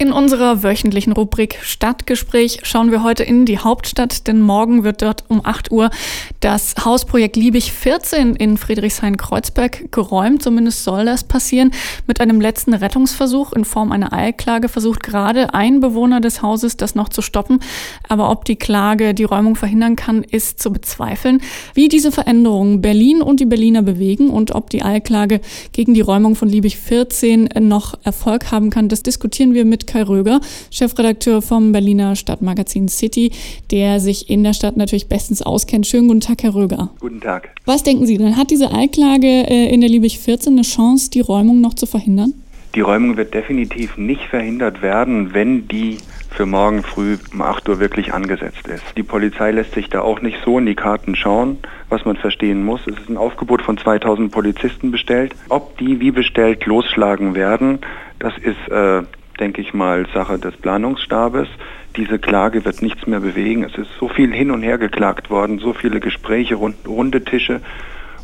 In unserer wöchentlichen Rubrik Stadtgespräch schauen wir heute in die Hauptstadt, denn morgen wird dort um 8 Uhr das Hausprojekt Liebig 14 in Friedrichshain-Kreuzberg geräumt. Zumindest soll das passieren. Mit einem letzten Rettungsversuch in Form einer Eilklage versucht gerade ein Bewohner des Hauses, das noch zu stoppen. Aber ob die Klage die Räumung verhindern kann, ist zu bezweifeln. Wie diese Veränderungen Berlin und die Berliner bewegen und ob die Eilklage gegen die Räumung von Liebig 14 noch Erfolg haben kann, das diskutieren wir mit Kai Röger, Chefredakteur vom Berliner Stadtmagazin City, der sich in der Stadt natürlich bestens auskennt. Schönen guten Tag, Herr Röger. Guten Tag. Was denken Sie denn? Hat diese Eilklage äh, in der Liebig 14 eine Chance, die Räumung noch zu verhindern? Die Räumung wird definitiv nicht verhindert werden, wenn die für morgen früh um 8 Uhr wirklich angesetzt ist. Die Polizei lässt sich da auch nicht so in die Karten schauen, was man verstehen muss. Es ist ein Aufgebot von 2000 Polizisten bestellt. Ob die wie bestellt losschlagen werden, das ist äh, denke ich mal, Sache des Planungsstabes. Diese Klage wird nichts mehr bewegen. Es ist so viel hin und her geklagt worden, so viele Gespräche, runde Tische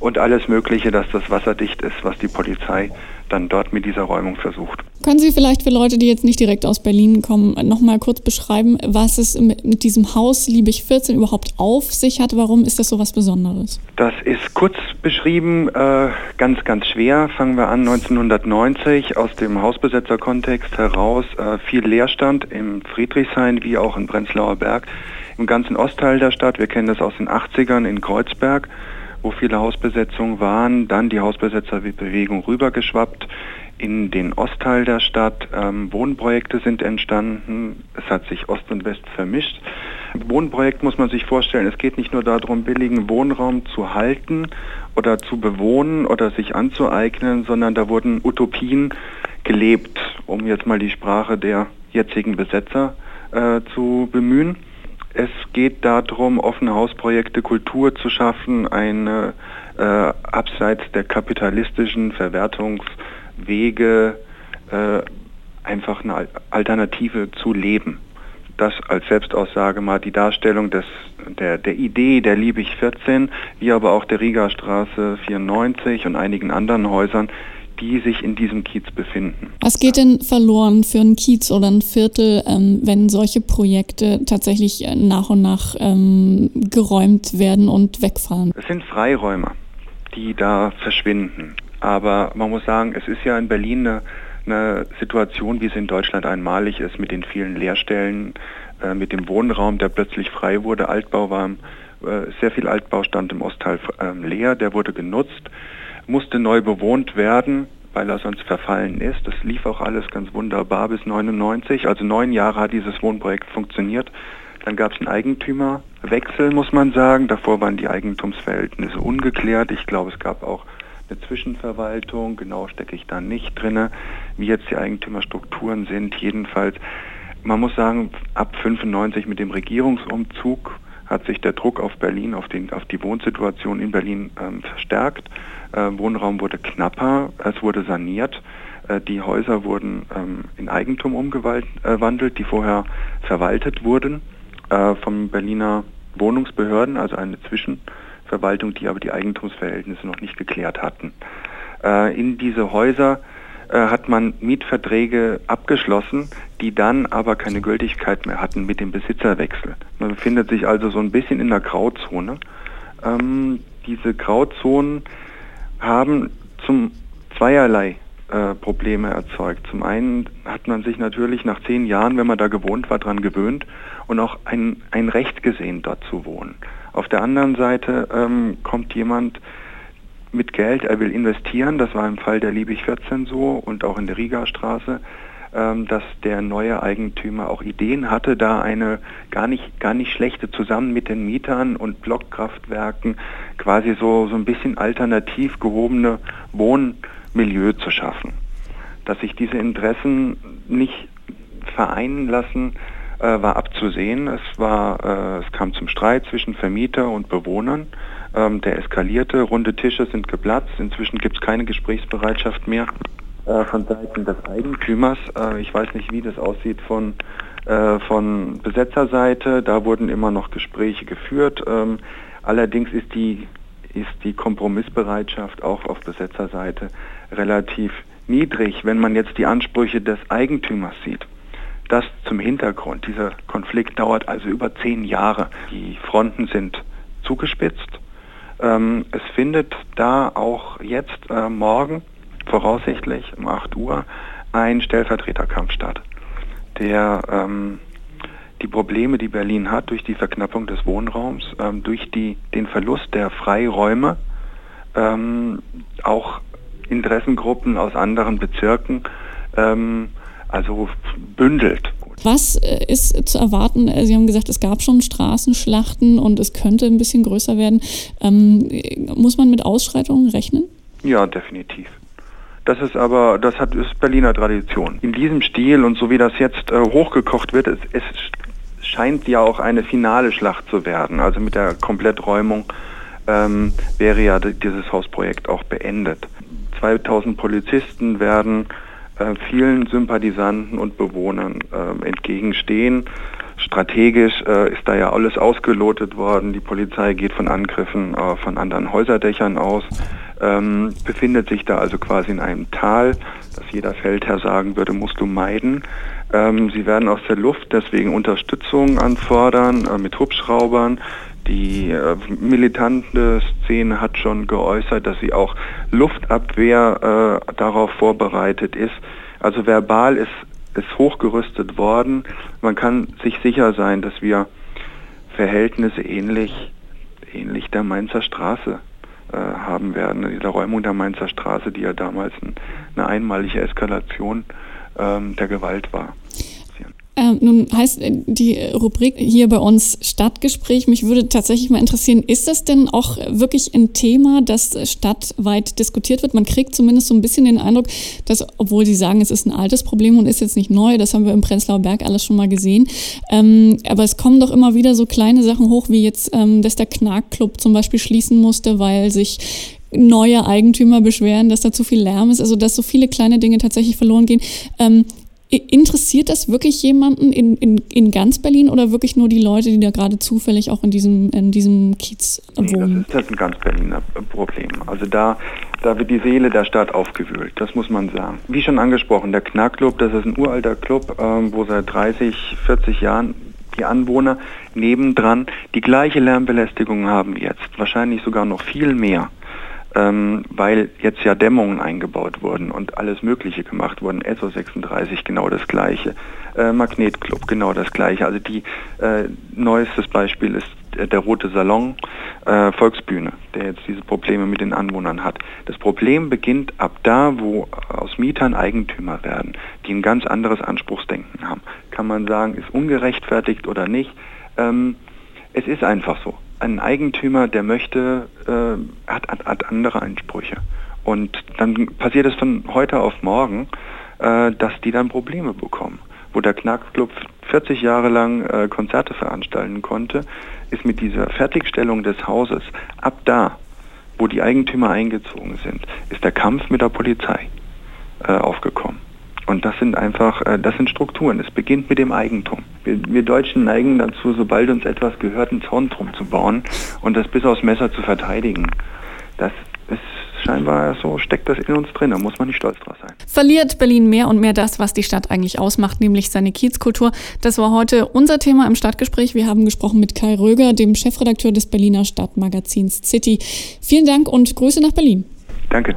und alles Mögliche, dass das wasserdicht ist, was die Polizei dann dort mit dieser Räumung versucht. Können Sie vielleicht für Leute, die jetzt nicht direkt aus Berlin kommen, nochmal kurz beschreiben, was es mit diesem Haus Liebig 14 überhaupt auf sich hat? Warum ist das so was Besonderes? Das ist kurz beschrieben, äh, ganz, ganz schwer. Fangen wir an 1990 aus dem Hausbesetzerkontext heraus. Äh, viel Leerstand im Friedrichshain wie auch in Prenzlauer Berg. Im ganzen Ostteil der Stadt, wir kennen das aus den 80ern in Kreuzberg wo viele Hausbesetzungen waren, dann die Hausbesetzerbewegung rübergeschwappt in den Ostteil der Stadt. Ähm, Wohnprojekte sind entstanden, es hat sich Ost und West vermischt. Wohnprojekt muss man sich vorstellen, es geht nicht nur darum, billigen Wohnraum zu halten oder zu bewohnen oder sich anzueignen, sondern da wurden Utopien gelebt, um jetzt mal die Sprache der jetzigen Besetzer äh, zu bemühen. Es geht darum, offene Hausprojekte, Kultur zu schaffen, eine äh, abseits der kapitalistischen Verwertungswege äh, einfach eine Alternative zu leben. Das als Selbstaussage mal die Darstellung des, der, der Idee der Liebig 14, wie aber auch der Riga Straße 94 und einigen anderen Häusern, die sich in diesem Kiez befinden. Was geht denn verloren für einen Kiez oder ein Viertel, ähm, wenn solche Projekte tatsächlich äh, nach und nach ähm, geräumt werden und wegfallen? Es sind Freiräume, die da verschwinden. Aber man muss sagen, es ist ja in Berlin eine, eine Situation, wie es in Deutschland einmalig ist, mit den vielen Leerstellen, äh, mit dem Wohnraum, der plötzlich frei wurde. Altbau war, äh, sehr viel Altbau stand im Ostteil äh, leer, der wurde genutzt musste neu bewohnt werden, weil er sonst verfallen ist. Das lief auch alles ganz wunderbar bis 99. Also neun Jahre hat dieses Wohnprojekt funktioniert. Dann gab es einen Eigentümerwechsel, muss man sagen. Davor waren die Eigentumsverhältnisse ungeklärt. Ich glaube, es gab auch eine Zwischenverwaltung. Genau stecke ich da nicht drin, wie jetzt die Eigentümerstrukturen sind. Jedenfalls, man muss sagen, ab 95 mit dem Regierungsumzug hat sich der Druck auf Berlin, auf, den, auf die Wohnsituation in Berlin ähm, verstärkt. Äh, Wohnraum wurde knapper, es wurde saniert. Äh, die Häuser wurden ähm, in Eigentum umgewandelt, die vorher verwaltet wurden äh, von Berliner Wohnungsbehörden, also eine Zwischenverwaltung, die aber die Eigentumsverhältnisse noch nicht geklärt hatten. Äh, in diese Häuser hat man Mietverträge abgeschlossen, die dann aber keine Gültigkeit mehr hatten mit dem Besitzerwechsel. Man befindet sich also so ein bisschen in der Grauzone. Ähm, diese Grauzonen haben zum zweierlei äh, Probleme erzeugt. Zum einen hat man sich natürlich nach zehn Jahren, wenn man da gewohnt war, daran gewöhnt und auch ein, ein Recht gesehen, dort zu wohnen. Auf der anderen Seite ähm, kommt jemand mit Geld, er will investieren, das war im Fall der Liebig 14 so und auch in der Riga-Straße, ähm, dass der neue Eigentümer auch Ideen hatte, da eine gar nicht, gar nicht schlechte zusammen mit den Mietern und Blockkraftwerken quasi so, so ein bisschen alternativ gehobene Wohnmilieu zu schaffen. Dass sich diese Interessen nicht vereinen lassen, äh, war abzusehen. Es, war, äh, es kam zum Streit zwischen Vermieter und Bewohnern. Ähm, der eskalierte, runde Tische sind geplatzt. Inzwischen gibt es keine Gesprächsbereitschaft mehr äh, von Seiten des Eigentümers. Äh, ich weiß nicht, wie das aussieht von, äh, von Besetzerseite. Da wurden immer noch Gespräche geführt. Ähm, allerdings ist die, ist die Kompromissbereitschaft auch auf Besetzerseite relativ niedrig, wenn man jetzt die Ansprüche des Eigentümers sieht. Das zum Hintergrund. Dieser Konflikt dauert also über zehn Jahre. Die Fronten sind zugespitzt. Ähm, es findet da auch jetzt äh, morgen, voraussichtlich um 8 Uhr, ein Stellvertreterkampf statt, der ähm, die Probleme, die Berlin hat durch die Verknappung des Wohnraums, ähm, durch die, den Verlust der Freiräume, ähm, auch Interessengruppen aus anderen Bezirken, ähm, also bündelt. Was äh, ist zu erwarten? Äh, Sie haben gesagt, es gab schon Straßenschlachten und es könnte ein bisschen größer werden. Ähm, muss man mit Ausschreitungen rechnen? Ja, definitiv. Das ist aber, das hat, ist Berliner Tradition. In diesem Stil und so wie das jetzt äh, hochgekocht wird, es, es scheint ja auch eine finale Schlacht zu werden. Also mit der Kompletträumung ähm, wäre ja dieses Hausprojekt auch beendet. 2000 Polizisten werden äh, vielen Sympathisanten und Bewohnern äh, entgegenstehen. Strategisch äh, ist da ja alles ausgelotet worden. Die Polizei geht von Angriffen äh, von anderen Häuserdächern aus, ähm, befindet sich da also quasi in einem Tal, das jeder Feldherr sagen würde, musst du meiden. Ähm, sie werden aus der Luft deswegen Unterstützung anfordern äh, mit Hubschraubern. Die äh, militante Szene hat schon geäußert, dass sie auch Luftabwehr äh, darauf vorbereitet ist. Also verbal ist, ist hochgerüstet worden. Man kann sich sicher sein, dass wir Verhältnisse ähnlich, ähnlich der Mainzer Straße haben werden. Die Räumung der Mainzer Straße, die ja damals ein, eine einmalige Eskalation ähm, der Gewalt war. Ähm, nun heißt äh, die Rubrik hier bei uns Stadtgespräch. Mich würde tatsächlich mal interessieren, ist das denn auch wirklich ein Thema, das stadtweit diskutiert wird? Man kriegt zumindest so ein bisschen den Eindruck, dass, obwohl Sie sagen, es ist ein altes Problem und ist jetzt nicht neu, das haben wir im Prenzlauer Berg alles schon mal gesehen, ähm, aber es kommen doch immer wieder so kleine Sachen hoch, wie jetzt, ähm, dass der Knarkclub zum Beispiel schließen musste, weil sich neue Eigentümer beschweren, dass da zu viel Lärm ist, also dass so viele kleine Dinge tatsächlich verloren gehen. Ähm, Interessiert das wirklich jemanden in, in, in ganz Berlin oder wirklich nur die Leute, die da gerade zufällig auch in diesem, in diesem Kiez wohnen? Nee, das, ist, ist ein ganz Berliner Problem. Also da, da wird die Seele der Stadt aufgewühlt, das muss man sagen. Wie schon angesprochen, der Knackclub, das ist ein uralter Club, ähm, wo seit 30, 40 Jahren die Anwohner nebendran die gleiche Lärmbelästigung haben jetzt, wahrscheinlich sogar noch viel mehr ähm, weil jetzt ja Dämmungen eingebaut wurden und alles Mögliche gemacht wurden. ESO 36 genau das gleiche, äh, Magnetclub genau das gleiche. Also die äh, neuestes Beispiel ist der Rote Salon äh, Volksbühne, der jetzt diese Probleme mit den Anwohnern hat. Das Problem beginnt ab da, wo aus Mietern Eigentümer werden, die ein ganz anderes Anspruchsdenken haben. Kann man sagen, ist ungerechtfertigt oder nicht. Ähm, es ist einfach so ein Eigentümer, der möchte, äh, hat, hat, hat, andere Ansprüche. Und dann passiert es von heute auf morgen, äh, dass die dann Probleme bekommen. Wo der Knackclub 40 Jahre lang äh, Konzerte veranstalten konnte, ist mit dieser Fertigstellung des Hauses ab da, wo die Eigentümer eingezogen sind, ist der Kampf mit der Polizei äh, aufgekommen. Und das sind einfach, äh, das sind Strukturen. Es beginnt mit dem Eigentum. Wir, wir, Deutschen neigen dazu, sobald uns etwas gehört, einen Zaun drum zu bauen und das bis aufs Messer zu verteidigen. Das ist scheinbar so, steckt das in uns drin, da muss man nicht stolz drauf sein. Verliert Berlin mehr und mehr das, was die Stadt eigentlich ausmacht, nämlich seine Kiezkultur. Das war heute unser Thema im Stadtgespräch. Wir haben gesprochen mit Kai Röger, dem Chefredakteur des Berliner Stadtmagazins City. Vielen Dank und Grüße nach Berlin. Danke.